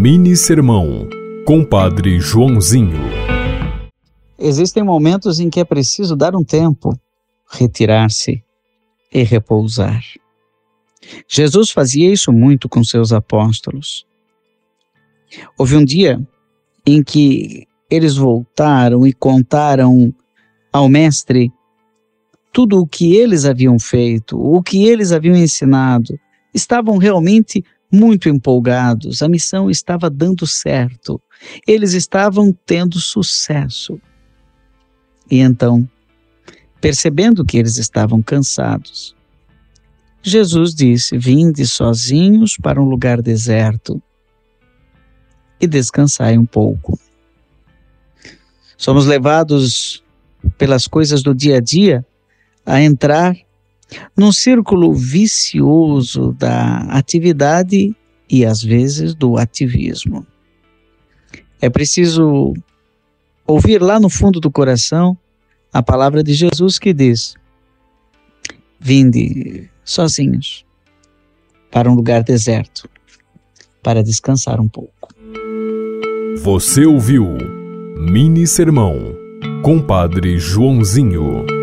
Mini Sermão, Compadre Joãozinho. Existem momentos em que é preciso dar um tempo, retirar-se e repousar. Jesus fazia isso muito com seus apóstolos. Houve um dia em que eles voltaram e contaram ao Mestre tudo o que eles haviam feito, o que eles haviam ensinado. Estavam realmente muito empolgados, a missão estava dando certo, eles estavam tendo sucesso. E então, percebendo que eles estavam cansados, Jesus disse: Vinde sozinhos para um lugar deserto e descansai um pouco. Somos levados pelas coisas do dia a dia a entrar num círculo vicioso da atividade e às vezes do ativismo. É preciso ouvir lá no fundo do coração a palavra de Jesus que diz: Vinde sozinhos para um lugar deserto para descansar um pouco. Você ouviu Mini Sermão, Compadre Joãozinho.